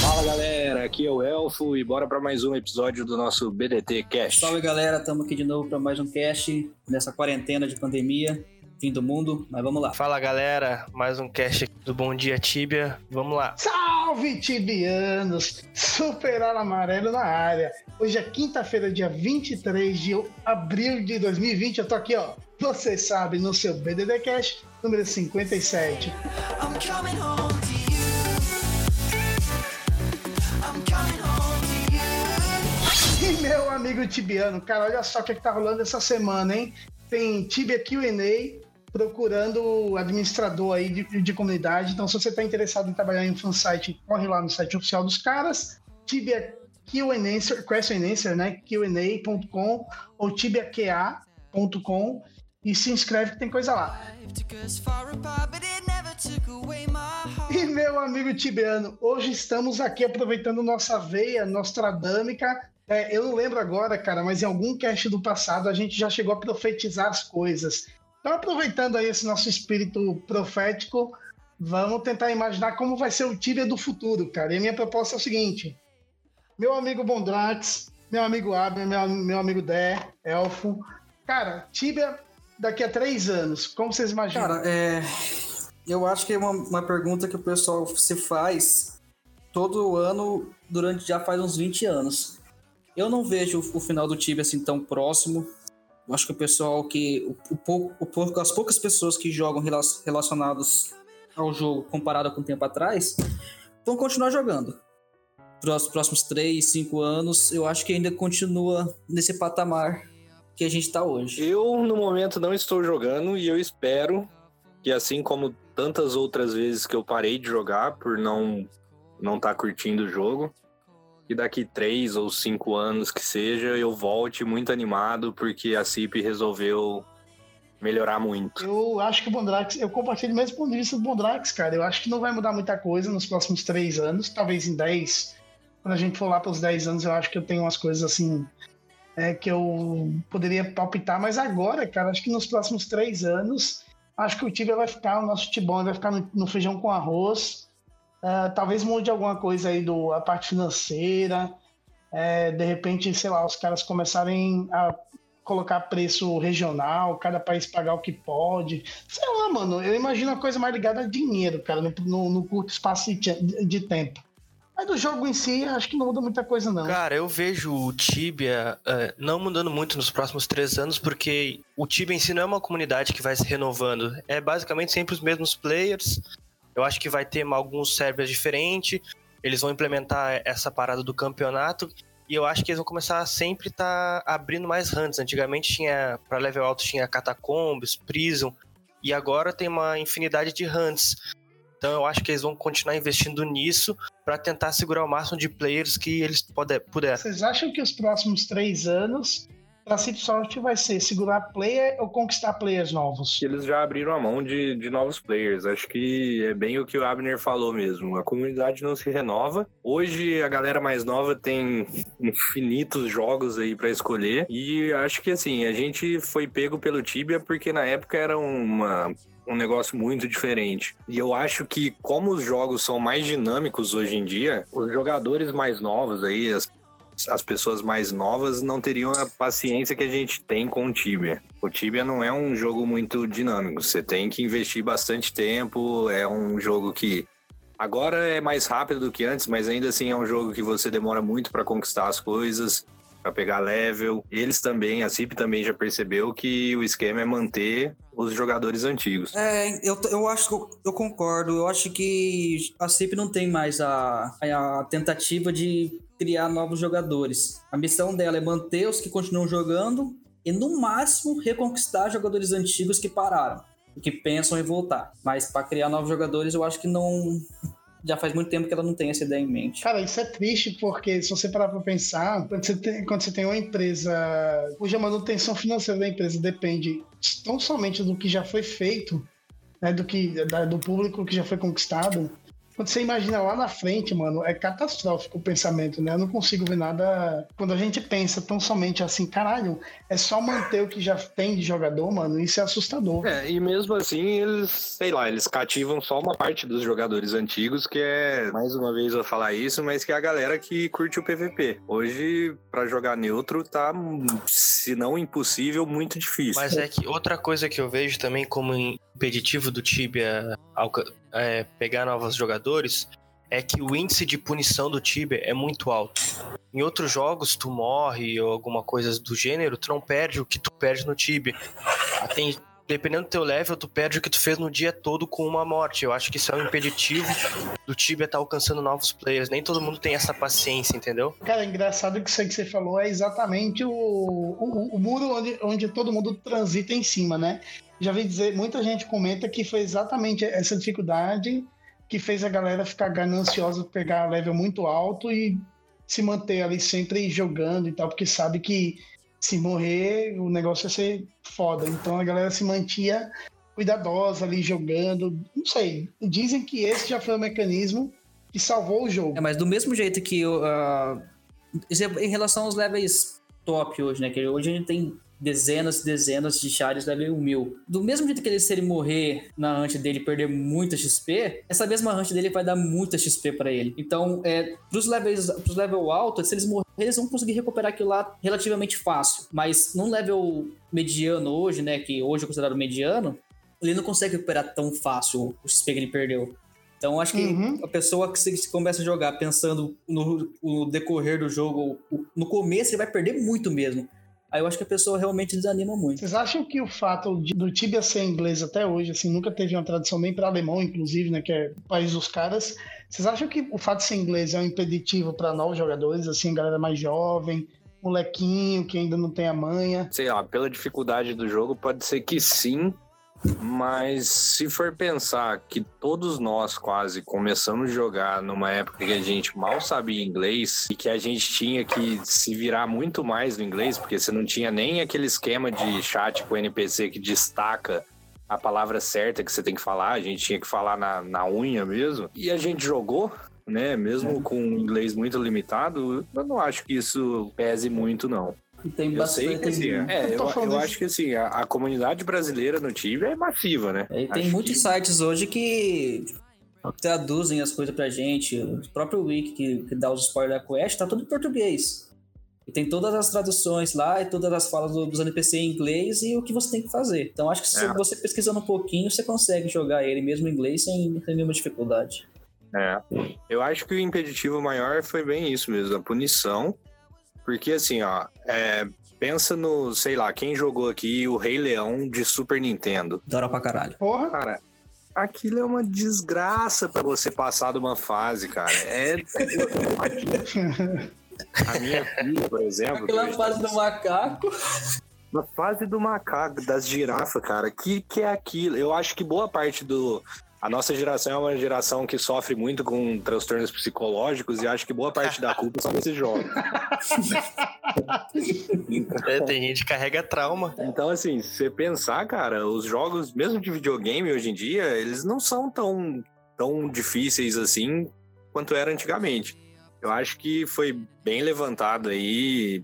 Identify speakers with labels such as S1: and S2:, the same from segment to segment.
S1: Fala galera, aqui é o Elfo e bora para mais um episódio do nosso BDT Cast.
S2: Salve galera, estamos aqui de novo para mais um cast nessa quarentena de pandemia, fim do mundo, mas vamos lá.
S3: Fala galera, mais um cast do Bom Dia Tibia, vamos lá.
S4: Salve tibianos, Superar Amarelo na área. Hoje é quinta-feira, dia 23 de abril de 2020, eu tô aqui ó, você sabe, no seu BDT Cast número 57. I'm coming home to you. I'm coming home to you. E meu amigo Tibiano, cara, olha só o que, é que tá rolando essa semana, hein? Tem Tibia QA procurando administrador aí de, de, comunidade. Então, se você está interessado em trabalhar em um fansite, corre lá no site oficial dos caras, Tibia Q&A, Question Answer, né? Q&A.com ou tibiaq.com e se inscreve que tem coisa lá. E meu amigo Tibiano, hoje estamos aqui aproveitando nossa veia nostradâmica. É, eu não lembro agora, cara, mas em algum cast do passado a gente já chegou a profetizar as coisas. Então, aproveitando aí esse nosso espírito profético, vamos tentar imaginar como vai ser o Tibia do futuro, cara. E a minha proposta é o seguinte: meu amigo Bondrax, meu amigo Abner, meu, meu amigo Dé, Elfo. Cara, Tibia daqui a três anos? Como vocês imaginam?
S2: Cara, é... eu acho que é uma, uma pergunta que o pessoal se faz todo ano durante já faz uns 20 anos. Eu não vejo o final do Tibia assim tão próximo. Eu acho que o pessoal que. O, pouco, o pouco, as poucas pessoas que jogam relacionados ao jogo comparado com o tempo atrás vão continuar jogando. Para os próximos 3, 5 anos, eu acho que ainda continua nesse patamar que a gente está hoje.
S1: Eu, no momento, não estou jogando e eu espero que, assim como tantas outras vezes que eu parei de jogar por não não estar tá curtindo o jogo, que daqui três ou cinco anos que seja, eu volte muito animado porque a CIP resolveu melhorar muito.
S4: Eu acho que o Bondrax, eu compartilho o mesmo ponto de vista do Bondrax, cara. Eu acho que não vai mudar muita coisa nos próximos três anos, talvez em dez. Quando a gente for lá para os dez anos, eu acho que eu tenho umas coisas assim é, que eu poderia palpitar, mas agora, cara, acho que nos próximos três anos, acho que o Tibia vai ficar, o nosso Tibão vai ficar no, no feijão com arroz. Uh, talvez mude alguma coisa aí do a parte financeira. É, de repente, sei lá, os caras começarem a colocar preço regional, cada país pagar o que pode. Sei lá, mano, eu imagino a coisa mais ligada a dinheiro, cara, no, no, no curto espaço de, de tempo. Mas do jogo em si, acho que não muda muita coisa, não.
S3: Cara, eu vejo o Tibia uh, não mudando muito nos próximos três anos, porque o Tibia em si não é uma comunidade que vai se renovando. É basicamente sempre os mesmos players. Eu acho que vai ter alguns servers diferentes. Eles vão implementar essa parada do campeonato. E eu acho que eles vão começar a sempre estar tá abrindo mais hunts. Antigamente tinha, para level alto, tinha Catacombs, Prison. E agora tem uma infinidade de hunts. Então eu acho que eles vão continuar investindo nisso para tentar segurar o máximo de players que eles puder, puder.
S4: Vocês acham que os próximos três anos para City Soft vai ser segurar player ou conquistar players novos?
S1: Eles já abriram a mão de, de novos players. Acho que é bem o que o Abner falou mesmo. A comunidade não se renova. Hoje a galera mais nova tem infinitos jogos aí para escolher. E acho que assim, a gente foi pego pelo Tibia porque na época era uma um negócio muito diferente. E eu acho que, como os jogos são mais dinâmicos hoje em dia, os jogadores mais novos aí, as, as pessoas mais novas, não teriam a paciência que a gente tem com o Tibia. O Tibia não é um jogo muito dinâmico, você tem que investir bastante tempo, é um jogo que. Agora é mais rápido do que antes, mas ainda assim é um jogo que você demora muito para conquistar as coisas para pegar level. Eles também, a CIP também já percebeu que o esquema é manter os jogadores antigos.
S2: É, eu, eu acho que eu, concordo. Eu acho que a CIP não tem mais a, a tentativa de criar novos jogadores. A missão dela é manter os que continuam jogando e no máximo reconquistar jogadores antigos que pararam, que pensam em voltar. Mas para criar novos jogadores, eu acho que não já faz muito tempo que ela não tem essa ideia em mente.
S4: Cara, isso é triste porque se você parar para pensar, quando você, tem, quando você tem uma empresa cuja manutenção financeira da empresa depende tão somente do que já foi feito, né, do que da, do público que já foi conquistado, quando você imagina lá na frente, mano, é catastrófico o pensamento, né? Eu não consigo ver nada. Quando a gente pensa tão somente assim, caralho, é só manter o que já tem de jogador, mano, isso é assustador.
S1: É, e mesmo assim, eles, sei lá, eles cativam só uma parte dos jogadores antigos, que é, mais uma vez eu vou falar isso, mas que é a galera que curte o PVP. Hoje, para jogar neutro, tá, se não impossível, muito difícil.
S3: Mas é que outra coisa que eu vejo também como impeditivo do Tibia é, pegar novos jogadores é que o índice de punição do Tibia é muito alto. Em outros jogos, tu morre ou alguma coisa do gênero, tu não perde o que tu perde no Tibia. Tem, dependendo do teu level, tu perde o que tu fez no dia todo com uma morte. Eu acho que isso é um impeditivo do Tibia estar tá alcançando novos players. Nem todo mundo tem essa paciência, entendeu?
S4: Cara, é engraçado que isso aí que você falou é exatamente o, o, o muro onde, onde todo mundo transita em cima, né? já vi dizer, muita gente comenta que foi exatamente essa dificuldade que fez a galera ficar gananciosa, pegar level muito alto e se manter ali sempre jogando e tal, porque sabe que se morrer o negócio ia ser foda. Então a galera se mantinha cuidadosa ali jogando. Não sei. Dizem que esse já foi o mecanismo que salvou o jogo.
S2: É, mas do mesmo jeito que uh, em relação aos levels top hoje, né? Que hoje a gente tem dezenas e dezenas de Chares level 1000. Do mesmo jeito que ele, se ele morrer na hunt dele perder muita XP, essa mesma hunt dele vai dar muita XP para ele. Então, é, pros levels, pros level alto, se eles morrerem, eles vão conseguir recuperar aquilo lá relativamente fácil. Mas num level mediano hoje, né, que hoje é considerado mediano, ele não consegue recuperar tão fácil o XP que ele perdeu. Então, acho que uhum. a pessoa que se, começa a jogar pensando no, no decorrer do jogo, no começo ele vai perder muito mesmo. Aí eu acho que a pessoa realmente desanima muito.
S4: Vocês acham que o fato de, do Tibia ser inglês até hoje, assim, nunca teve uma tradução nem para alemão, inclusive, né, que é o país dos caras. Vocês acham que o fato de ser inglês é um impeditivo para novos jogadores, assim, galera mais jovem, molequinho que ainda não tem a manha?
S1: Sei lá, pela dificuldade do jogo, pode ser que sim, mas se for pensar que todos nós quase começamos a jogar numa época que a gente mal sabia inglês e que a gente tinha que se virar muito mais no inglês, porque você não tinha nem aquele esquema de chat com NPC que destaca a palavra certa que você tem que falar, a gente tinha que falar na, na unha mesmo. E a gente jogou, né? Mesmo é. com inglês muito limitado, eu não acho que isso pese muito, não.
S2: Tem eu bastante. Sei que,
S1: assim, é, eu, eu, eu acho que assim, a, a, comunidade brasileira no Tibia é massiva, né?
S2: E tem acho muitos que... sites hoje que traduzem as coisas pra gente. O próprio Wiki que, que dá os spoilers da Quest tá tudo em português. E tem todas as traduções lá e todas as falas dos NPC em inglês e o que você tem que fazer. Então acho que se é. você pesquisando um pouquinho, você consegue jogar ele mesmo em inglês sem, sem nenhuma dificuldade.
S1: É. Eu acho que o impeditivo maior foi bem isso mesmo, a punição porque assim, ó, é, pensa no, sei lá, quem jogou aqui o Rei Leão de Super Nintendo.
S2: Dora pra caralho.
S1: Porra, cara. Aquilo é uma desgraça para você passar de uma fase, cara. É. A minha filha, por exemplo.
S2: Aquela fase do macaco.
S1: Na fase do macaco, das girafas, cara. Que que é aquilo? Eu acho que boa parte do, a nossa geração é uma geração que sofre muito com transtornos psicológicos e acho que boa parte da culpa são desses jogos.
S3: então, é, tem gente que carrega trauma.
S1: Então, assim, se você pensar, cara, os jogos, mesmo de videogame hoje em dia, eles não são tão, tão difíceis assim quanto era antigamente. Eu acho que foi bem levantado aí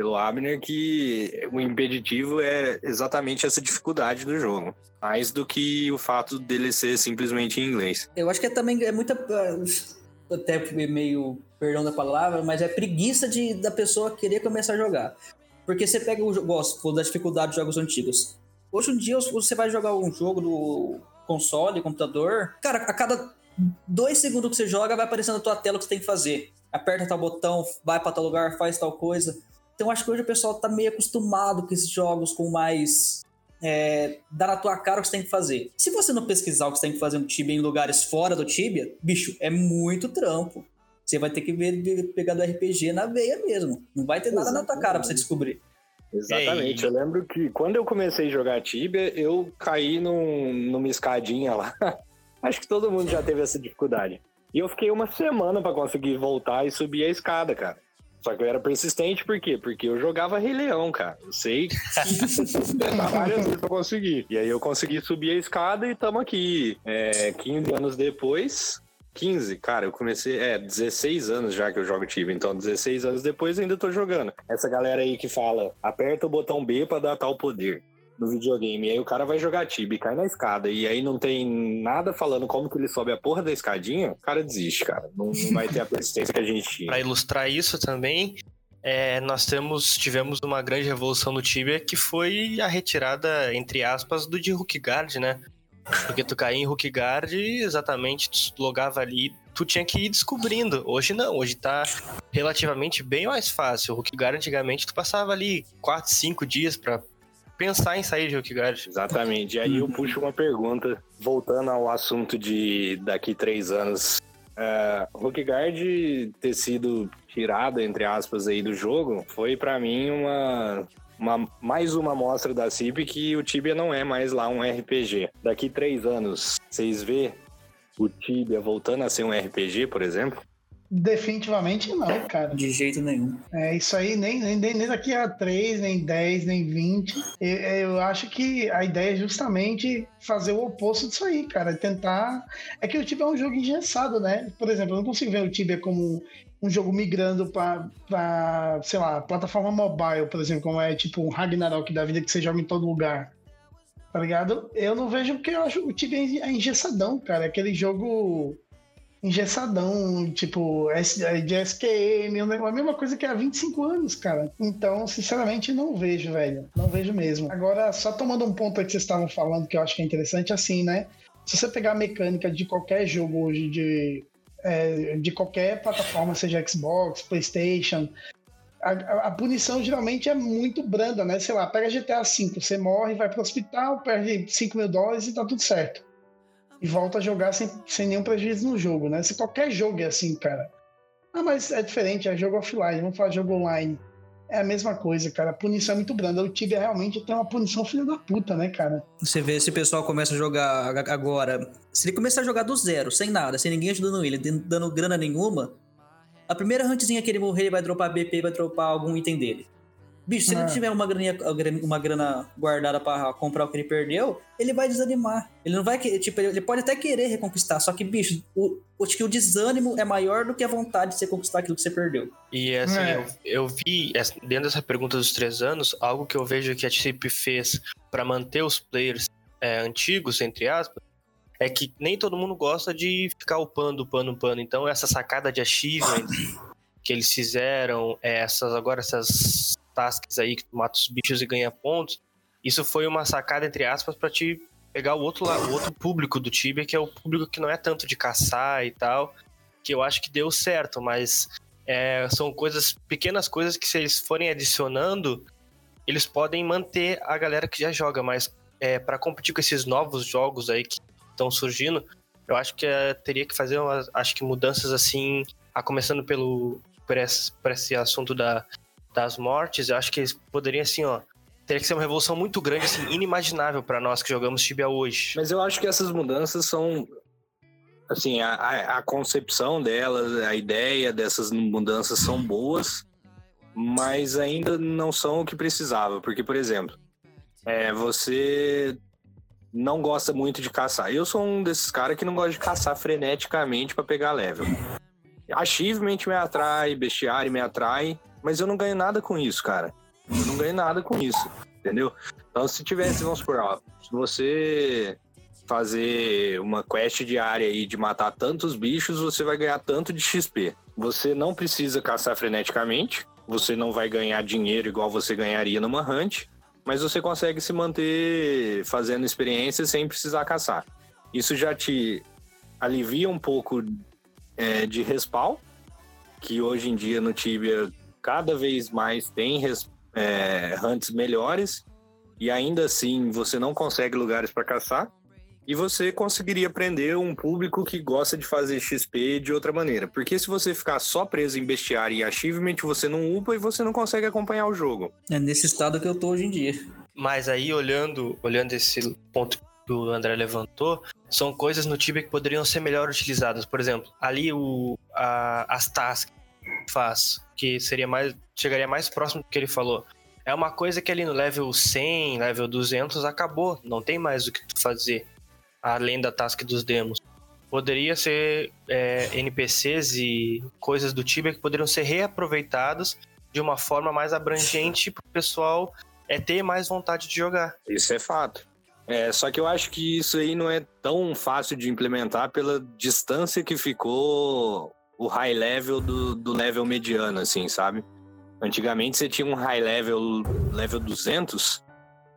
S1: pelo Abner que o impeditivo é exatamente essa dificuldade do jogo. Mais do que o fato dele ser simplesmente em inglês.
S2: Eu acho que é também é muita. Até meio. Perdão da palavra, mas é preguiça de, da pessoa querer começar a jogar. Porque você pega o gosto da dificuldade dos jogos antigos. Hoje em dia, você vai jogar um jogo do console, computador. Cara, a cada dois segundos que você joga, vai aparecendo na tua tela o que você tem que fazer. Aperta tal botão, vai para tal lugar, faz tal coisa. Então acho que hoje o pessoal tá meio acostumado com esses jogos com mais. É, dá na tua cara o que você tem que fazer. Se você não pesquisar o que você tem que fazer no Tibia em lugares fora do Tibia, bicho, é muito trampo. Você vai ter que ver, pegar do RPG na veia mesmo. Não vai ter nada na tua cara pra você descobrir.
S1: Exatamente. Eu lembro que quando eu comecei a jogar Tibia, eu caí num, numa escadinha lá. Acho que todo mundo já teve essa dificuldade. E eu fiquei uma semana para conseguir voltar e subir a escada, cara. Só que eu era persistente, por quê? Porque eu jogava Rei Leão, cara. Eu sei que várias vezes pra conseguir. E aí eu consegui subir a escada e tamo aqui. É, 15 anos depois, 15, cara, eu comecei, é, 16 anos já que eu jogo Tibia, então 16 anos depois ainda tô jogando. Essa galera aí que fala, aperta o botão B para dar tal poder no videogame. E aí o cara vai jogar Tibia e cai na escada. E aí não tem nada falando como que ele sobe a porra da escadinha, o cara desiste, cara. Não, não vai ter a persistência que a gente tinha.
S3: Pra ilustrar isso também, é, nós temos, tivemos uma grande revolução no Tibia que foi a retirada, entre aspas, do de Hook Guard, né? Porque tu caía em Hook Guard, exatamente, tu logava ali, tu tinha que ir descobrindo. Hoje não, hoje tá relativamente bem mais fácil. O Hook Guard antigamente tu passava ali 4, 5 dias para pensar em sair de Hookguard.
S1: Exatamente. E aí eu puxo uma pergunta, voltando ao assunto de daqui três anos. Uh, Hookguard ter sido tirado, entre aspas, aí do jogo, foi para mim uma, uma, mais uma amostra da CIP que o Tibia não é mais lá um RPG. Daqui três anos, vocês vê o Tibia voltando a ser um RPG, por exemplo?
S4: Definitivamente não, cara.
S2: De jeito nenhum.
S4: É, isso aí nem, nem, nem daqui a 3, nem 10, nem 20. Eu, eu acho que a ideia é justamente fazer o oposto disso aí, cara. Tentar. É que o Tibia é um jogo engessado, né? Por exemplo, eu não consigo ver o Tibia como um jogo migrando para, sei lá, plataforma mobile, por exemplo, como é tipo um Ragnarok da vida que você joga em todo lugar. Tá ligado? Eu não vejo porque eu acho o Tibia é engessadão, cara. É aquele jogo engessadão, tipo, é de SQM, a mesma coisa que há 25 anos, cara. Então, sinceramente, não vejo, velho. Não vejo mesmo. Agora, só tomando um ponto aí que vocês estavam falando, que eu acho que é interessante, assim, né? Se você pegar a mecânica de qualquer jogo hoje, de, é, de qualquer plataforma, seja Xbox, PlayStation, a, a, punição geralmente é muito branda, né? Sei lá, pega GTA V, você morre, vai pro hospital, perde 5 mil dólares e tá tudo certo e volta a jogar sem, sem nenhum prejuízo no jogo, né? Se qualquer jogo é assim, cara. Ah, mas é diferente, é jogo offline, vamos falar jogo online. É a mesma coisa, cara. A punição é muito branda. O Tibia realmente tem uma punição filha da puta, né, cara?
S2: Você vê se o pessoal começa a jogar agora. Se ele começar a jogar do zero, sem nada, sem ninguém ajudando ele, dando grana nenhuma, a primeira huntzinha que ele morrer, ele vai dropar BP, vai dropar algum item dele. Bicho, se ele não é. tiver uma, graninha, uma grana guardada para comprar o que ele perdeu, ele vai desanimar. Ele não vai querer, tipo, ele pode até querer reconquistar, só que, bicho, o, acho que o desânimo é maior do que a vontade de você conquistar aquilo que você perdeu.
S3: E assim, é. eu, eu vi, dentro dessa pergunta dos três anos, algo que eu vejo que a TCP fez para manter os players é, antigos, entre aspas, é que nem todo mundo gosta de ficar upando, upando, upando. Então, essa sacada de achievement que eles fizeram, é, essas agora essas tasks aí que tu mata os bichos e ganha pontos, isso foi uma sacada, entre aspas, para te pegar o outro, o outro público do Tibia, que é o público que não é tanto de caçar e tal, que eu acho que deu certo, mas é, são coisas, pequenas coisas que se eles forem adicionando, eles podem manter a galera que já joga, mas é, para competir com esses novos jogos aí que estão surgindo, eu acho que é, teria que fazer umas, acho que mudanças assim, a começando pelo por esse, por esse assunto da das mortes, eu acho que eles poderiam, assim, ó, teria que ser uma revolução muito grande, assim, inimaginável para nós que jogamos Tibia hoje.
S1: Mas eu acho que essas mudanças são, assim, a, a, concepção delas, a ideia dessas mudanças são boas, mas ainda não são o que precisava, porque, por exemplo, é, você não gosta muito de caçar. Eu sou um desses caras que não gosta de caçar freneticamente para pegar level. Achievement me atrai, bestiário me atrai, mas eu não ganho nada com isso, cara. Eu não ganho nada com isso, entendeu? Então, se tivesse, vamos supor, ó, se você fazer uma quest diária aí de matar tantos bichos, você vai ganhar tanto de XP. Você não precisa caçar freneticamente, você não vai ganhar dinheiro igual você ganharia numa hunt, mas você consegue se manter fazendo experiência sem precisar caçar. Isso já te alivia um pouco é, de respawn, que hoje em dia no Tibia cada vez mais tem é, hunts melhores e ainda assim você não consegue lugares para caçar. e você conseguiria prender um público que gosta de fazer XP de outra maneira. Porque se você ficar só preso em bestiário e achievement, você não upa e você não consegue acompanhar o jogo.
S2: É nesse estado que eu tô hoje em dia.
S3: Mas aí, olhando, olhando esse ponto que o André levantou, são coisas no Tibia que poderiam ser melhor utilizadas. Por exemplo, ali o, a, as tasks faz, que seria mais, chegaria mais próximo do que ele falou. É uma coisa que ali no level 100, level 200 acabou, não tem mais o que fazer além da task dos demos. Poderia ser é, NPCs e coisas do Tibia que poderiam ser reaproveitados de uma forma mais abrangente para o pessoal é ter mais vontade de jogar.
S1: Isso é fato. É, só que eu acho que isso aí não é tão fácil de implementar pela distância que ficou o high level do, do level mediano, assim, sabe? Antigamente você tinha um high level, level 200,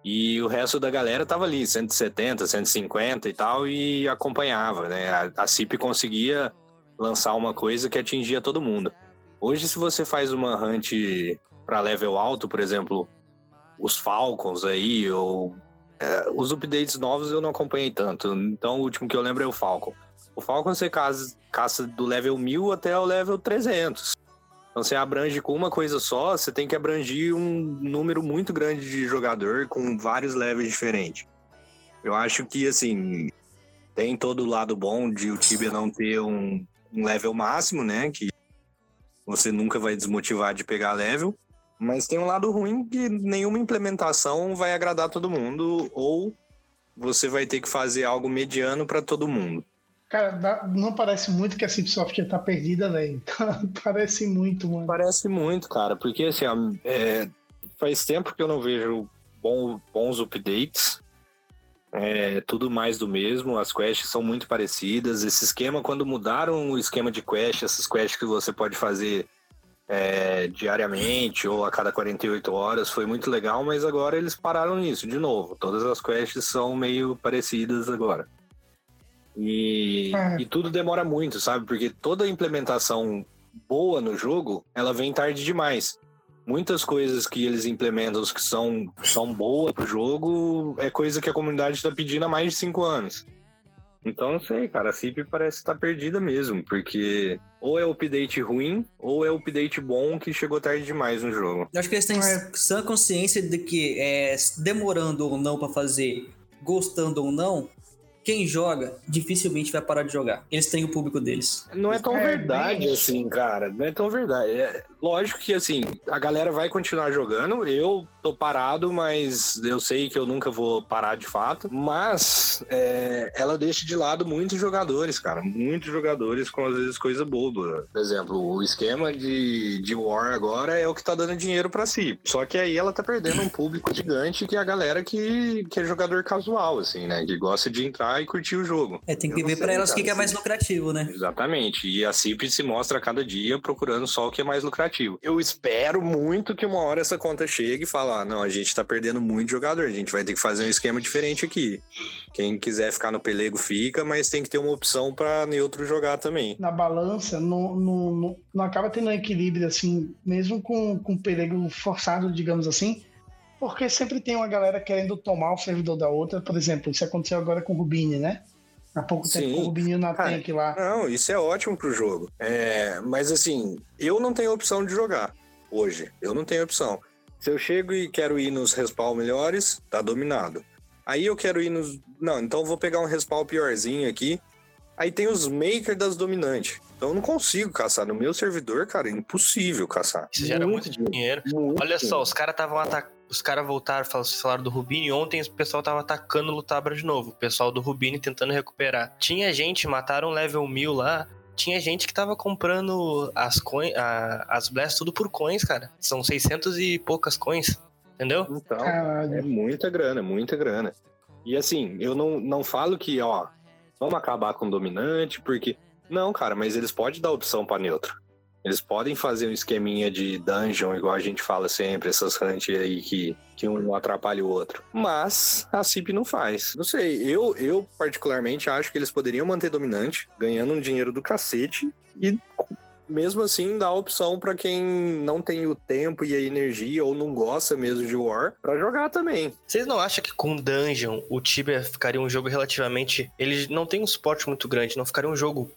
S1: e o resto da galera tava ali, 170, 150 e tal, e acompanhava, né? A, a CIP conseguia lançar uma coisa que atingia todo mundo. Hoje, se você faz uma hunt para level alto, por exemplo, os Falcons aí, ou é, os updates novos eu não acompanhei tanto. Então, o último que eu lembro é o Falcon. O Falcon você caça, caça do level 1000 até o level 300. Então você abrange com uma coisa só, você tem que abranger um número muito grande de jogador com vários levels diferentes. Eu acho que, assim, tem todo o lado bom de o Tibia não ter um, um level máximo, né? Que você nunca vai desmotivar de pegar level. Mas tem um lado ruim que nenhuma implementação vai agradar todo mundo, ou você vai ter que fazer algo mediano para todo mundo.
S4: Cara, não parece muito que a Cip Software tá perdida, velho. parece muito, mano.
S1: Parece muito, cara, porque assim, é, faz tempo que eu não vejo bom, bons updates. É tudo mais do mesmo, as quests são muito parecidas. Esse esquema, quando mudaram o esquema de quest, essas quests que você pode fazer é, diariamente ou a cada 48 horas, foi muito legal, mas agora eles pararam nisso de novo. Todas as quests são meio parecidas agora. E, é. e tudo demora muito, sabe? Porque toda implementação boa no jogo, ela vem tarde demais. Muitas coisas que eles implementam que são, são boas pro jogo é coisa que a comunidade está pedindo há mais de cinco anos. Então, não sei, cara, a CIP parece estar tá perdida mesmo, porque ou é update ruim, ou é update bom que chegou tarde demais no jogo.
S2: Eu acho que eles têm é. sã consciência de que é, demorando ou não para fazer, gostando ou não, quem joga dificilmente vai parar de jogar. Eles têm o público deles.
S1: Não é tão é, verdade assim, cara. Não é tão verdade. É, lógico que assim, a galera vai continuar jogando. Eu tô parado, mas eu sei que eu nunca vou parar de fato. Mas é, ela deixa de lado muitos jogadores, cara. Muitos jogadores com às vezes coisa boba. Por exemplo, o esquema de, de War agora é o que tá dando dinheiro para si. Só que aí ela tá perdendo um público gigante que é a galera que, que é jogador casual, assim, né? Que gosta de entrar e curtir o jogo.
S2: É, tem que eu ver para elas o que, que é mais lucrativo, né?
S1: Exatamente. E a CIP se mostra a cada dia procurando só o que é mais lucrativo. Eu espero muito que uma hora essa conta chegue e fale, ah, não, a gente tá perdendo muito jogador, a gente vai ter que fazer um esquema diferente aqui. Quem quiser ficar no pelego fica, mas tem que ter uma opção para neutro jogar também.
S4: Na balança, não, não, não, não acaba tendo um equilíbrio, assim, mesmo com, com o pelego forçado, digamos assim, porque sempre tem uma galera querendo tomar o servidor da outra. Por exemplo, isso aconteceu agora com o Rubini, né? Há pouco Sim. tempo com o Rubinho na Cara, tank lá.
S1: Não, isso é ótimo pro jogo. É, mas assim, eu não tenho opção de jogar hoje. Eu não tenho opção. Se eu chego e quero ir nos respawn melhores, tá dominado. Aí eu quero ir nos. Não, então eu vou pegar um respawn piorzinho aqui. Aí tem os makers das dominantes. Então eu não consigo caçar. No meu servidor, cara, é impossível caçar.
S3: Isso gera muito, muito dinheiro. Muito Olha só, os caras estavam atacando os caras voltaram, falaram do Rubini. Ontem o pessoal tava atacando o Lutabra de novo. O pessoal do Rubini tentando recuperar. Tinha gente, mataram level 1000 lá. Tinha gente que tava comprando as coins, as blasts tudo por coins, cara. São 600 e poucas coins. Entendeu?
S1: Então, Caralho. é muita grana, muita grana. E assim, eu não, não falo que, ó, vamos acabar com o dominante, porque. Não, cara, mas eles podem dar opção para neutro. Eles podem fazer um esqueminha de dungeon, igual a gente fala sempre, essas hunt aí que, que um atrapalha o outro. Mas a CIP não faz. Não sei, eu, eu particularmente acho que eles poderiam manter dominante, ganhando um dinheiro do cacete e mesmo assim dá a opção para quem não tem o tempo e a energia ou não gosta mesmo de War para jogar também.
S3: Vocês não acham que com Dungeon o Tibia ficaria um jogo relativamente. Ele não tem um suporte muito grande, não ficaria um jogo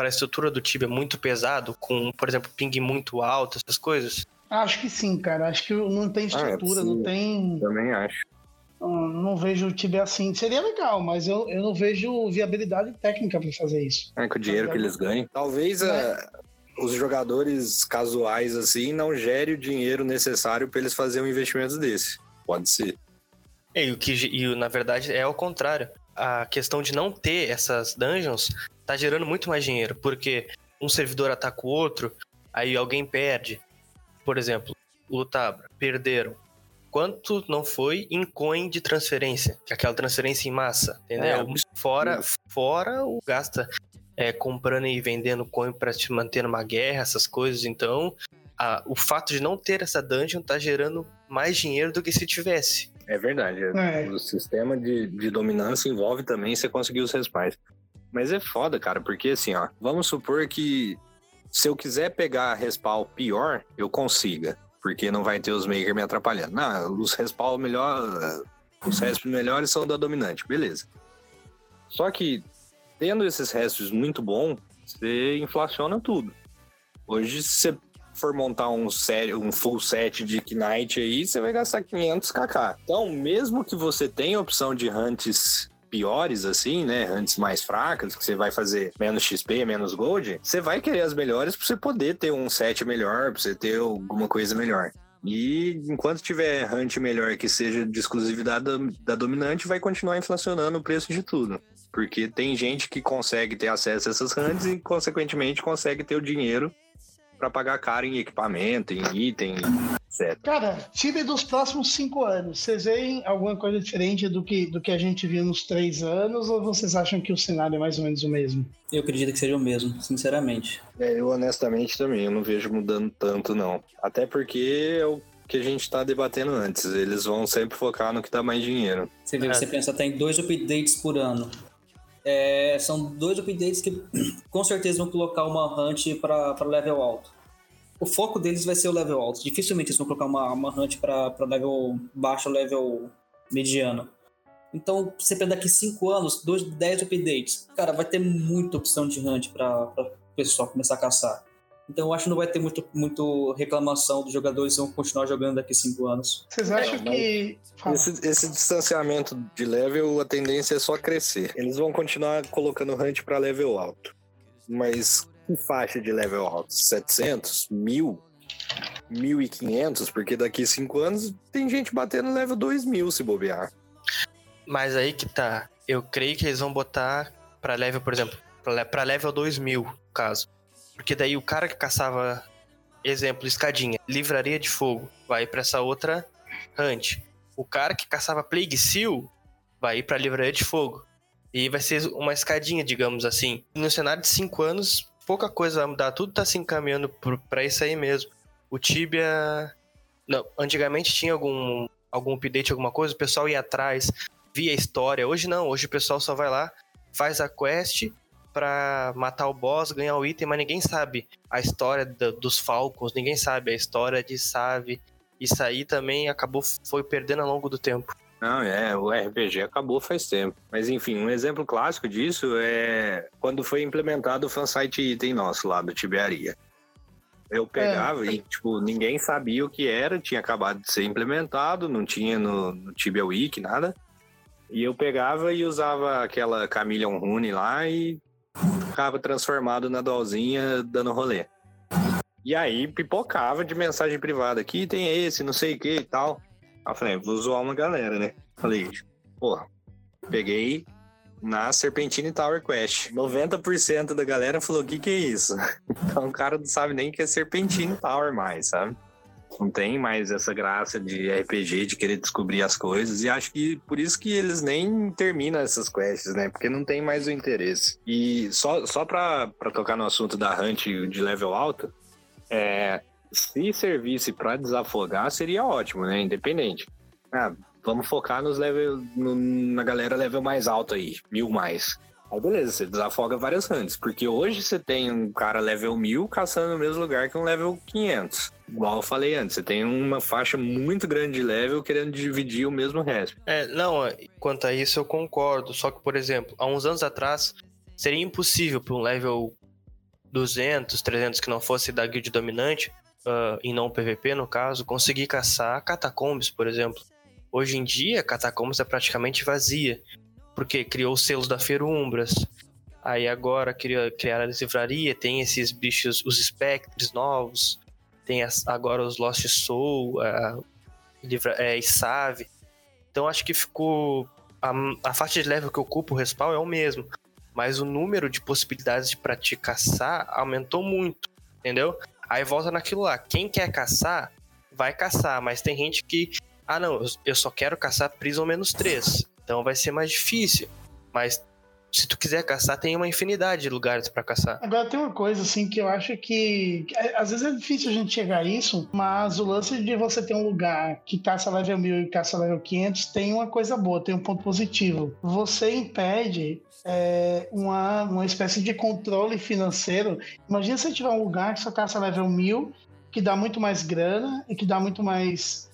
S3: para a estrutura do Tibia muito pesado, com, por exemplo, ping muito alto, essas coisas?
S4: Acho que sim, cara. Acho que não tem estrutura, ah, é não tem.
S1: Também acho.
S4: Não, não vejo o Tibia assim. Seria legal, mas eu, eu não vejo viabilidade técnica para fazer isso.
S1: É, com o dinheiro que eles ganham. Talvez é. uh, os jogadores casuais assim não gerem o dinheiro necessário para eles fazerem um investimento desse. Pode ser.
S3: E o que e, na verdade é o contrário. A questão de não ter essas dungeons tá gerando muito mais dinheiro, porque um servidor ataca o outro, aí alguém perde. Por exemplo, Lutabra, perderam. Quanto não foi em coin de transferência? Que é aquela transferência em massa, entendeu? É, fora, fora o gasta é, comprando e vendendo coin para te manter numa guerra, essas coisas. Então, a, o fato de não ter essa dungeon tá gerando mais dinheiro do que se tivesse.
S1: É verdade. É. O sistema de, de dominância envolve também você conseguir os respais. Mas é foda, cara, porque assim, ó, vamos supor que se eu quiser pegar respawn pior, eu consiga. Porque não vai ter os makers me atrapalhando. Não, os respawn melhor. Os restos melhores são da dominante, beleza. Só que, tendo esses restos muito bom, você inflaciona tudo. Hoje, você for montar um, set, um full set de Knight aí, você vai gastar 500 kk. Então, mesmo que você tenha opção de hunts piores, assim, né? Antes mais fracas, que você vai fazer menos XP, menos gold, você vai querer as melhores pra você poder ter um set melhor, pra você ter alguma coisa melhor. E enquanto tiver hunt melhor que seja de exclusividade da, da, dominante, vai continuar inflacionando o preço de tudo. Porque tem gente que consegue ter acesso a essas hunts e, consequentemente, consegue ter o dinheiro para pagar caro em equipamento, em item, etc.
S4: Cara, time dos próximos cinco anos, vocês veem alguma coisa diferente do que, do que a gente viu nos três anos ou vocês acham que o cenário é mais ou menos o mesmo?
S2: Eu acredito que seja o mesmo, sinceramente.
S1: É, eu honestamente também, eu não vejo mudando tanto, não. Até porque é o que a gente está debatendo antes. Eles vão sempre focar no que dá mais dinheiro.
S2: Você vê, é. você pensa, tem dois updates por ano. É, são dois updates que com certeza vão colocar uma hunt para level alto. O foco deles vai ser o level alto. Dificilmente eles vão colocar uma, uma hunt para level baixo, level mediano. Então, você pega daqui 5 anos, 10 updates, cara, vai ter muita opção de hunt para o pessoal começar a caçar. Então eu acho que não vai ter muito, muito reclamação dos jogadores vão continuar jogando daqui cinco anos.
S4: Vocês acham é, que.
S1: Esse, esse, distanciamento de level, a tendência é só crescer. Eles vão continuar colocando hunt para level alto. Mas que faixa de level alto? 700? 1000? 1500? Porque daqui cinco anos tem gente batendo level 2000 se bobear.
S3: Mas aí que tá. Eu creio que eles vão botar para level, por exemplo, para level 2000, no caso. Porque daí o cara que caçava, exemplo, escadinha, livraria de fogo, vai para essa outra hunt. O cara que caçava Plague Seal vai ir pra livraria de fogo. E vai ser uma escadinha, digamos assim. No cenário de 5 anos, pouca coisa vai mudar. Tudo tá se encaminhando para isso aí mesmo. O Tibia. Não, antigamente tinha algum, algum update, alguma coisa, o pessoal ia atrás, via a história. Hoje não, hoje o pessoal só vai lá, faz a quest, para matar o boss, ganhar o item, mas ninguém sabe a história do, dos Falcons, ninguém sabe a história de Save. Isso aí também acabou, foi perdendo ao longo do tempo.
S1: Não, é, o RPG acabou faz tempo. Mas enfim, um exemplo clássico disso é quando foi implementado o fansite item nosso lá do Tibiaria. Eu pegava é. e, tipo, ninguém sabia o que era, tinha acabado de ser implementado, não tinha no, no Tibia Wiki, nada. E eu pegava e usava aquela Chameleon Rune lá e ficava transformado na dolzinha dando rolê. E aí pipocava de mensagem privada. Aqui tem esse, não sei o que e tal. Aí eu falei, vou zoar uma galera, né? Falei, porra, peguei na Serpentine Tower Quest. 90% da galera falou: o que, que é isso? Então o cara não sabe nem que é Serpentine Tower mais, sabe? Não tem mais essa graça de RPG, de querer descobrir as coisas. E acho que por isso que eles nem terminam essas quests, né? Porque não tem mais o interesse. E só, só pra, pra tocar no assunto da Hunt de level alto, é, se servisse para desafogar, seria ótimo, né? Independente. Ah, vamos focar nos level, no, na galera level mais alto aí, mil mais. Aí beleza, você desafoga várias hunts, porque hoje você tem um cara level 1000 caçando no mesmo lugar que um level 500. Igual eu falei antes, você tem uma faixa muito grande de level querendo dividir o mesmo resp.
S3: É, não, quanto a isso eu concordo. Só que, por exemplo, há uns anos atrás, seria impossível para um level 200, 300 que não fosse da guild dominante, uh, e não PVP no caso, conseguir caçar catacombs, por exemplo. Hoje em dia, catacombs é praticamente vazia porque criou os selos da Ferumbras. Aí agora criou, criaram a livraria, tem esses bichos, os espectres novos, tem as, agora os Lost Soul, a, livra, é, Isave. Então acho que ficou. A, a faixa de level que ocupa o respawn é o mesmo. Mas o número de possibilidades de pra te caçar aumentou muito, entendeu? Aí volta naquilo lá. Quem quer caçar, vai caçar. Mas tem gente que. Ah, não, eu só quero caçar Prison menos 3. Então vai ser mais difícil. Mas se tu quiser caçar, tem uma infinidade de lugares para caçar.
S4: Agora tem uma coisa assim que eu acho que, é, às vezes é difícil a gente chegar a isso, mas o lance de você ter um lugar que caça level 1000 e caça level 500 tem uma coisa boa, tem um ponto positivo. Você impede é, uma, uma espécie de controle financeiro. Imagina se tiver um lugar que só caça level 1000, que dá muito mais grana e que dá muito mais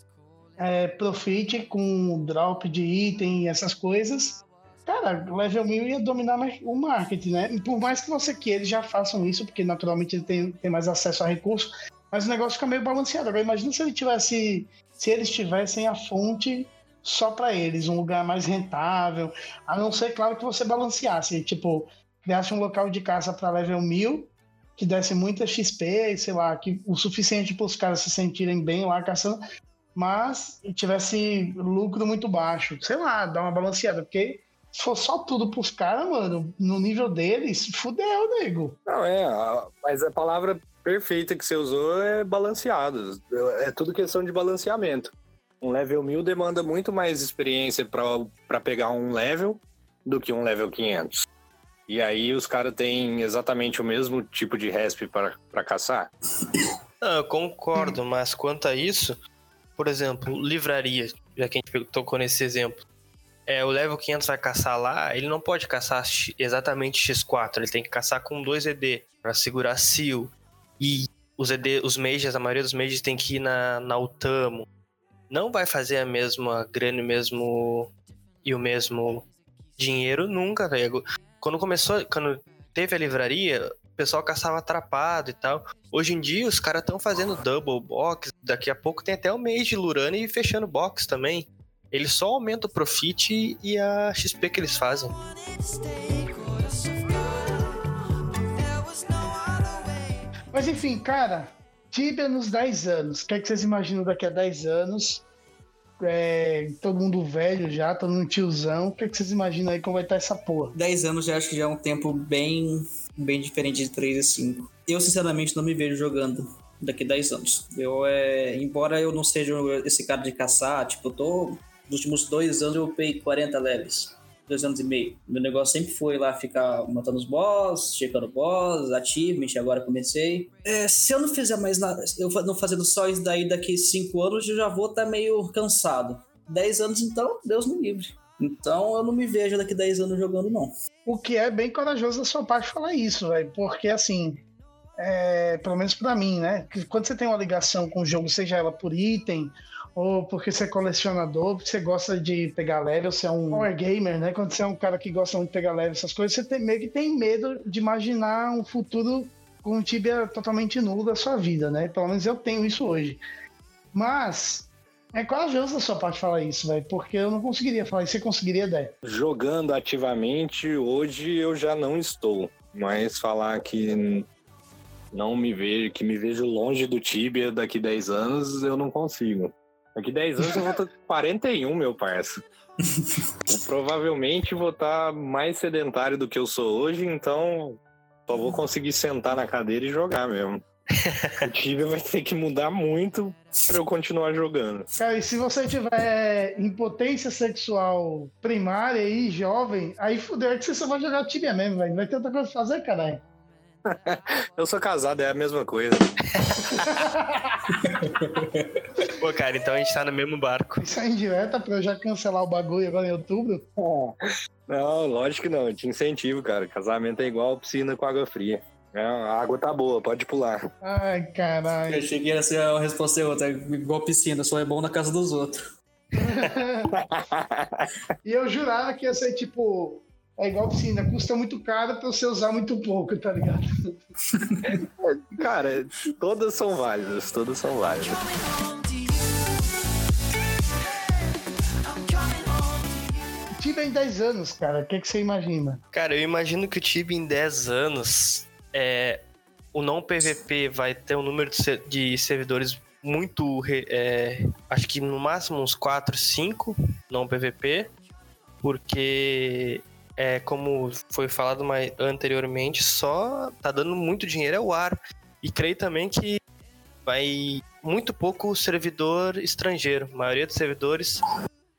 S4: é, profit com drop de item e essas coisas, cara, level 1000 ia dominar o marketing, né? Por mais que você queira, eles já façam isso, porque naturalmente ele tem, tem mais acesso a recursos, mas o negócio fica meio balanceado. Agora, imagina se ele tivesse, se eles tivessem a fonte só para eles, um lugar mais rentável, a não ser, claro, que você balanceasse, tipo, criasse um local de caça para level 1000, que desse muita XP, sei lá, que o suficiente para os caras se sentirem bem lá caçando, mas tivesse lucro muito baixo. Sei lá, dá uma balanceada, porque se for só tudo pros caras, mano, no nível deles, fudeu, nego.
S1: Não, é, mas a palavra perfeita que você usou é balanceado. É tudo questão de balanceamento. Um level 1000 demanda muito mais experiência para pegar um level do que um level 500. E aí os caras têm exatamente o mesmo tipo de resp para caçar?
S3: Ah, eu concordo, mas quanto a isso, por exemplo, livraria, já que a gente tocou nesse exemplo. É, o level 500 vai caçar lá, ele não pode caçar exatamente X4, ele tem que caçar com 2 ED para segurar seal. E os ED, os mages, a maioria dos mages tem que ir na, na Utamo. Não vai fazer a mesma grana mesmo e o mesmo dinheiro nunca, velho. Quando começou, quando teve a livraria, pessoal caçava atrapado e tal. Hoje em dia, os caras estão fazendo double box. Daqui a pouco tem até o mês de Lurana e fechando box também. Eles só aumentam o profit e a XP que eles fazem.
S4: Mas enfim, cara, Tibia nos 10 anos. O que, é que vocês imaginam daqui a 10 anos? É, todo mundo velho já, todo mundo tiozão. O que, é que vocês imaginam aí como vai estar essa porra?
S2: 10 anos já acho que já é um tempo bem bem diferente de 3 e 5. Eu, sinceramente, não me vejo jogando daqui a 10 anos. Eu, é, embora eu não seja esse cara de caçar, tipo, eu tô. Nos últimos dois anos eu upei 40 leves. Dois anos e meio. Meu negócio sempre foi lá ficar matando os boss, checando boss, achievement, agora comecei. É, se eu não fizer mais nada, eu não fazendo só isso daí daqui 5 anos, eu já vou estar tá meio cansado. 10 anos então, Deus me livre. Então eu não me vejo daqui 10 anos jogando, não.
S4: O que é bem corajoso da sua parte falar isso, velho. Porque assim, é, pelo menos para mim, né? Quando você tem uma ligação com o jogo, seja ela por item, ou porque você é colecionador, porque você gosta de pegar level, você é um power gamer, né? Quando você é um cara que gosta muito de pegar level, essas coisas, você tem, meio que tem medo de imaginar um futuro com um Tibia totalmente nulo da sua vida, né? Pelo menos eu tenho isso hoje. Mas é corajoso da sua parte falar isso, velho, porque eu não conseguiria falar isso. Você conseguiria, Dé?
S1: Jogando ativamente, hoje eu já não estou. Mas falar que não me vejo, que me vejo longe do Tibia daqui 10 anos, eu não consigo. Daqui 10 anos eu vou estar 41, meu parça. provavelmente vou estar mais sedentário do que eu sou hoje, então só vou conseguir sentar na cadeira e jogar mesmo. O Tibia vai ter que mudar muito pra eu continuar jogando.
S4: Cara, e se você tiver impotência sexual primária e jovem, aí fudeu, é que você só vai jogar Tibia mesmo, velho. Não vai ter outra coisa pra fazer, caralho.
S1: eu sou casado, é a mesma coisa.
S3: Pô, cara, então a gente tá no mesmo barco.
S4: Isso é indireta pra eu já cancelar o bagulho agora em outubro?
S1: Não, lógico que não. Eu te incentivo, cara. Casamento é igual piscina com água fria. É, a água tá boa, pode pular.
S4: Ai, caralho.
S2: Eu cheguei a ser a resposta é outra, igual piscina, só é bom na casa dos outros.
S4: e eu jurava que ia ser tipo. É igual piscina, custa muito caro pra você usar muito pouco, tá ligado?
S1: Cara, todas são válidas, todas são válidas.
S4: Tibia em 10 anos, cara, o que, que você imagina?
S3: Cara, eu imagino que o Tibia em 10 anos, é, o não PVP vai ter um número de, ser- de servidores muito. é, acho que no máximo uns 4, 5 não PVP, porque. É, como foi falado mais anteriormente, só tá dando muito dinheiro ao ar. E creio também que vai muito pouco servidor estrangeiro. Maioria dos servidores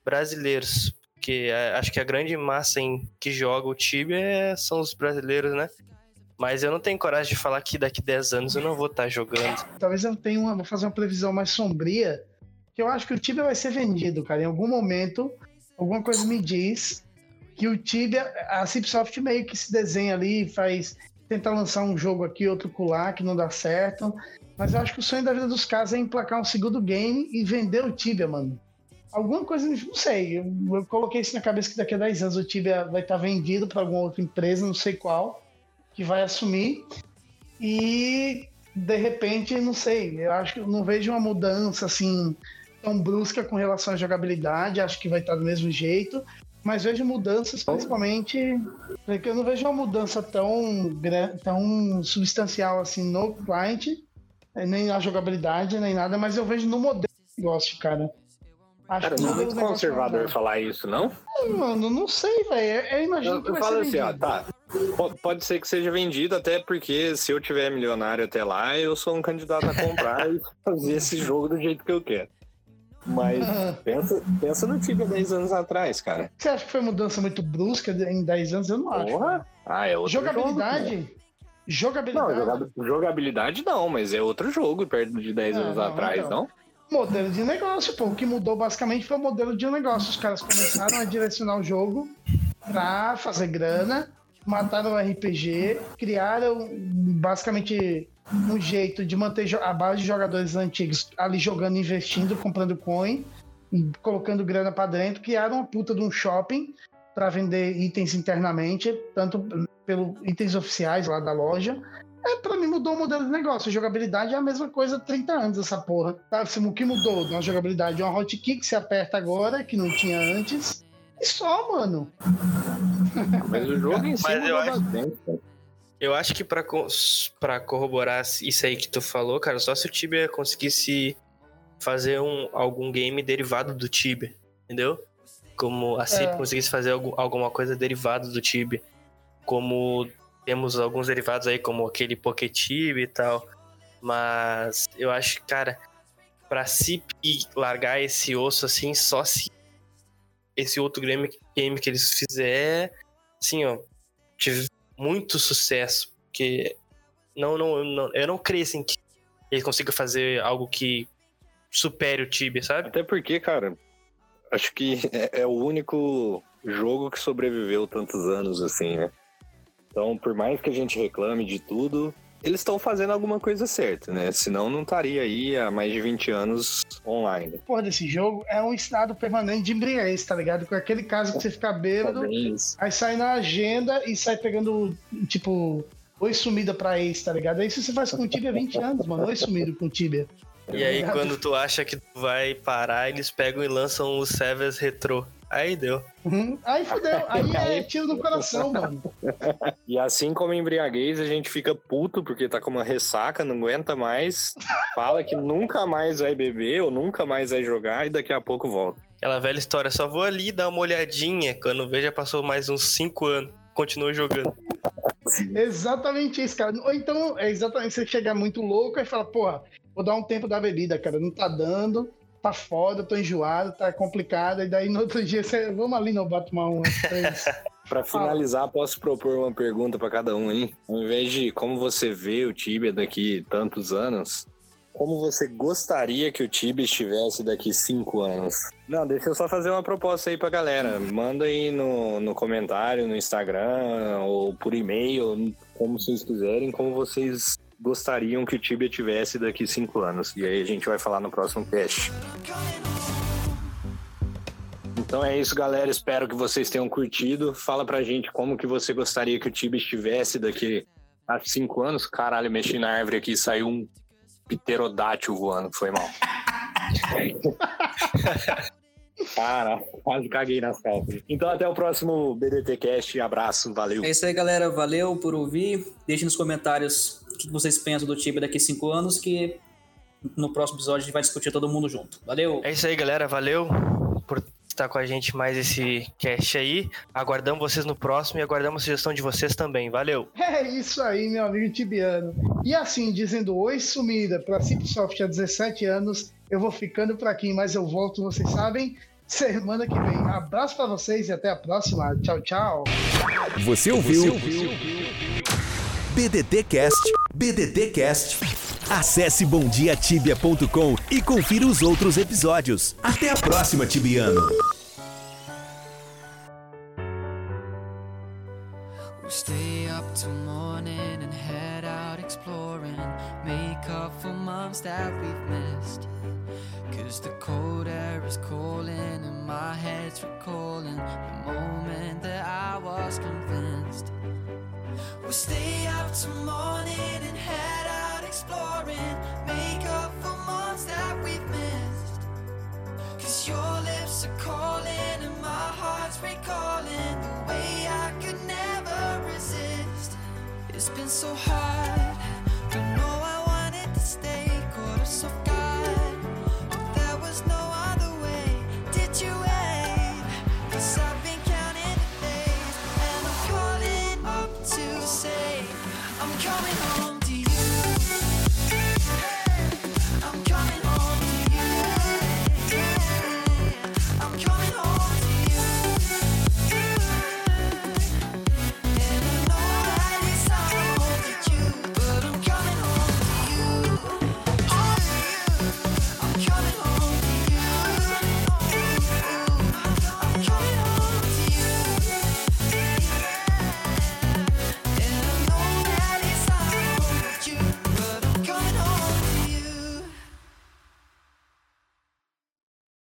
S3: brasileiros. Porque é, acho que a grande massa em que joga o Tibia é- são os brasileiros, né? Mas eu não tenho coragem de falar que daqui 10 anos eu não vou estar jogando.
S4: Talvez eu tenha uma, vou fazer uma previsão mais sombria, que eu acho que o Tibia vai ser vendido, cara. Em algum momento, alguma coisa me diz que o Tibia, a Cipsoft meio que se desenha ali, faz tenta lançar um jogo aqui, outro colar, que não dá certo. Mas eu acho que o sonho da vida dos caras é emplacar um segundo game e vender o Tibia, mano. Alguma coisa, não sei. Eu, eu coloquei isso na cabeça que daqui a 10 anos o Tibia vai estar vendido para alguma outra empresa, não sei qual, que vai assumir. E de repente, não sei, eu acho que eu não vejo uma mudança assim tão brusca com relação à jogabilidade, acho que vai estar do mesmo jeito, mas vejo mudanças principalmente, porque eu não vejo uma mudança tão, tão substancial assim no client, eh, nem na jogabilidade, nem nada, mas eu vejo no modelo de negócio, cara. Acho
S1: Cara, não é muito conservador falar isso, não?
S4: Mano, não sei, velho. Eu imagino
S1: Eu,
S4: que
S1: eu
S4: vai
S1: falo
S4: ser
S1: assim, ó, tá. Po- Pode ser que seja vendido, até porque se eu tiver milionário até lá, eu sou um candidato a comprar e fazer esse jogo do jeito que eu quero. Mas pensa, pensa no Tibia 10 anos atrás, cara.
S4: Você acha que foi mudança muito brusca em 10 anos? Eu não acho.
S1: Porra! Ah, é outro
S4: Jogabilidade?
S1: jogo.
S4: Jogabilidade?
S1: Não, joga- jogabilidade não, mas é outro jogo perto de 10
S4: Ah,
S1: anos
S4: não,
S1: atrás,
S4: então.
S1: não?
S4: Modelo de negócio, pô. O que mudou basicamente foi o modelo de negócio. Os caras começaram a direcionar o jogo pra fazer grana, mataram o RPG, criaram basicamente um jeito de manter a base de jogadores antigos ali jogando, investindo, comprando coin, colocando grana pra dentro, criaram uma puta de um shopping pra vender itens internamente, tanto pelo itens oficiais lá da loja, é, pra mim mudou o modelo de negócio. A jogabilidade é a mesma coisa há 30 anos, essa porra. Assim, O que mudou na jogabilidade? Uma hotkey que se aperta agora, que não tinha antes. E só, mano.
S1: Mas o jogo em si
S3: Mas eu acho-
S1: cara.
S3: Eu acho que pra, co- pra corroborar isso aí que tu falou, cara, só se o Tibia conseguisse fazer um, algum game derivado do Tibia, entendeu? Como a CIP
S4: É.
S3: conseguisse fazer algum- alguma coisa derivada do Tibia. Como temos alguns derivados aí, como aquele Poké Tibia e tal. Mas eu acho que, cara, pra CIP largar esse osso assim, só se esse outro game, game que eles fizer, assim, ó, tiver muito sucesso, porque não, não, não, eu não creio assim que ele consiga fazer algo que supere o Tibia, sabe?
S1: Até porque, cara, acho que é, é o único jogo que sobreviveu tantos anos assim, né? Então, por mais que a gente reclame de tudo, eles estão fazendo alguma coisa certa, né? Senão não estaria aí há mais de 20 anos online.
S4: Porra desse jogo é um estado permanente de embriaguez, tá ligado? Com aquele caso que você fica bêbado, aí sai na agenda e sai pegando, tipo, oi sumida pra ex, tá ligado? Aí isso você faz com o Tibia há 20 anos, mano. Oi sumido com o Tibia.
S3: E aí, quando tu acha que tu vai parar, eles pegam e lançam o Severs Retro. Aí deu.
S4: Uhum. Aí fudeu. Aí é tiro no coração, mano.
S1: E assim como embriaguez, a gente fica puto porque tá com uma ressaca, não aguenta mais, fala que nunca mais vai beber ou nunca mais vai jogar e daqui a pouco volta.
S3: Aquela velha história, só vou ali dar uma olhadinha. Quando vejo, já passou mais uns 5 anos. Continua jogando.
S4: Exatamente isso, cara. Ou então, é exatamente você chegar muito louco e fala, porra, vou dar um tempo da bebida, cara. Não tá dando, tá foda, tô enjoado, tá complicado. E daí no outro dia você, vamos ali no bar tomar um.
S1: Pra finalizar, posso propor uma pergunta pra cada um aí? Ao invés de como você vê o Tibia daqui tantos anos, como você gostaria que o Tibia estivesse daqui cinco anos. Não, deixa eu só fazer uma proposta aí pra galera. Manda aí no, no comentário, no Instagram ou por e-mail, como vocês quiserem, como vocês gostariam que o Tibia tivesse daqui cinco anos. E aí a gente vai falar no próximo cast. Então é isso, galera. Espero que vocês tenham curtido. Fala pra gente como que você gostaria que o Tibia estivesse daqui a cinco anos. Caralho, mexi na árvore aqui e saiu um pterodátil voando. Foi mal. Cara, quase caguei nas calças. Então até o próximo BDT Cast. Abraço, valeu.
S2: É isso aí, galera. Valeu por ouvir. Deixe nos comentários o que vocês pensam do Tibia daqui a cinco anos, que no próximo episódio a gente vai discutir todo mundo junto. Valeu!
S3: É isso aí, galera. Valeu por estar com a gente mais esse cast aí. Aguardamos vocês no próximo e aguardamos a sugestão de vocês também. Valeu!
S4: É isso aí, meu amigo Tibiano. E assim, dizendo oi sumida para Cipsoft há 17 anos, eu vou ficando por aqui, mas eu volto, vocês sabem, semana que vem. Abraço para vocês e até a próxima. Tchau, tchau.
S5: Você ouviu? Você ouviu? BDT Cast, BDT Cast. Acesse bomdiatibia.com e confira os outros episódios. Até a próxima, Tibiano.
S6: We'll stay up till morning and head out exploring. Make up for months that we've missed. Cause the cold air is calling my head's recalling the moment that I was convinced. We'll stay up till morning and head out exploring. Make up for months that we've missed. Cause your lips are calling and my heart's recalling the way I could never resist. It's been so hard